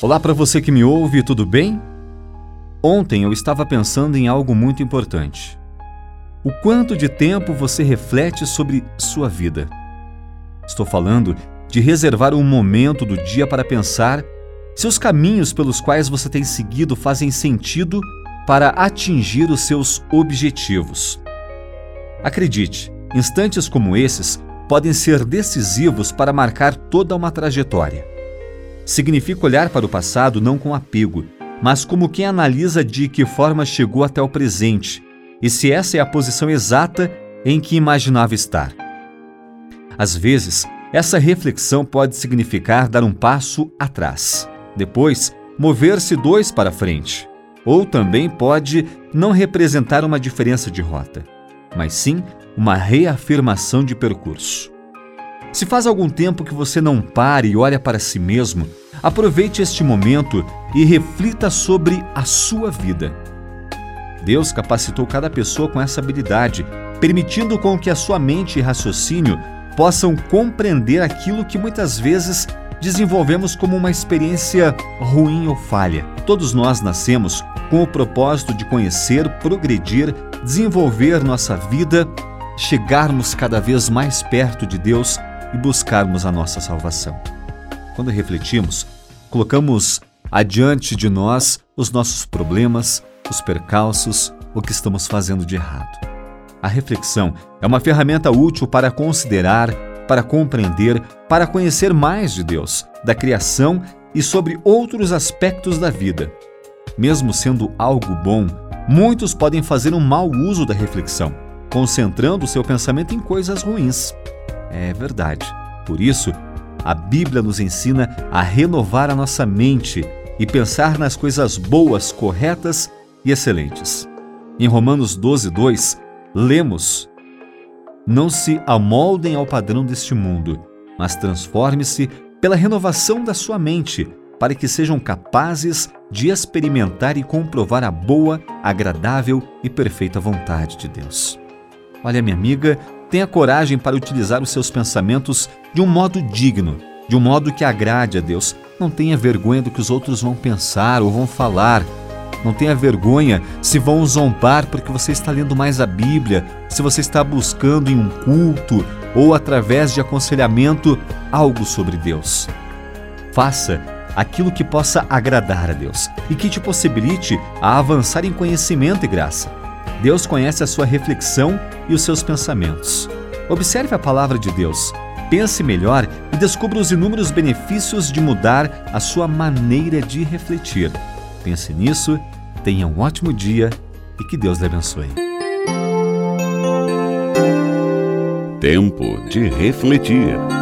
Olá para você que me ouve, tudo bem? Ontem eu estava pensando em algo muito importante. O quanto de tempo você reflete sobre sua vida? Estou falando de reservar um momento do dia para pensar se os caminhos pelos quais você tem seguido fazem sentido para atingir os seus objetivos. Acredite, instantes como esses podem ser decisivos para marcar toda uma trajetória. Significa olhar para o passado não com apego, mas como quem analisa de que forma chegou até o presente e se essa é a posição exata em que imaginava estar. Às vezes, essa reflexão pode significar dar um passo atrás, depois mover-se dois para frente, ou também pode não representar uma diferença de rota, mas sim uma reafirmação de percurso. Se faz algum tempo que você não pare e olha para si mesmo, aproveite este momento e reflita sobre a sua vida. Deus capacitou cada pessoa com essa habilidade, permitindo com que a sua mente e raciocínio possam compreender aquilo que muitas vezes desenvolvemos como uma experiência ruim ou falha. Todos nós nascemos com o propósito de conhecer, progredir, desenvolver nossa vida, chegarmos cada vez mais perto de Deus e buscarmos a nossa salvação. Quando refletimos, colocamos adiante de nós os nossos problemas, os percalços, o que estamos fazendo de errado. A reflexão é uma ferramenta útil para considerar, para compreender, para conhecer mais de Deus, da criação e sobre outros aspectos da vida. Mesmo sendo algo bom, muitos podem fazer um mau uso da reflexão, concentrando seu pensamento em coisas ruins. É verdade. Por isso, a Bíblia nos ensina a renovar a nossa mente e pensar nas coisas boas, corretas e excelentes. Em Romanos 12, 2, lemos: Não se amoldem ao padrão deste mundo, mas transforme-se pela renovação da sua mente, para que sejam capazes de experimentar e comprovar a boa, agradável e perfeita vontade de Deus. Olha, minha amiga, tenha coragem para utilizar os seus pensamentos de um modo digno, de um modo que agrade a Deus. Não tenha vergonha do que os outros vão pensar ou vão falar. Não tenha vergonha se vão zombar porque você está lendo mais a Bíblia, se você está buscando em um culto ou através de aconselhamento algo sobre Deus. Faça aquilo que possa agradar a Deus e que te possibilite a avançar em conhecimento e graça. Deus conhece a sua reflexão e os seus pensamentos. Observe a palavra de Deus, pense melhor e descubra os inúmeros benefícios de mudar a sua maneira de refletir. Pense nisso, tenha um ótimo dia e que Deus lhe abençoe. Tempo de refletir.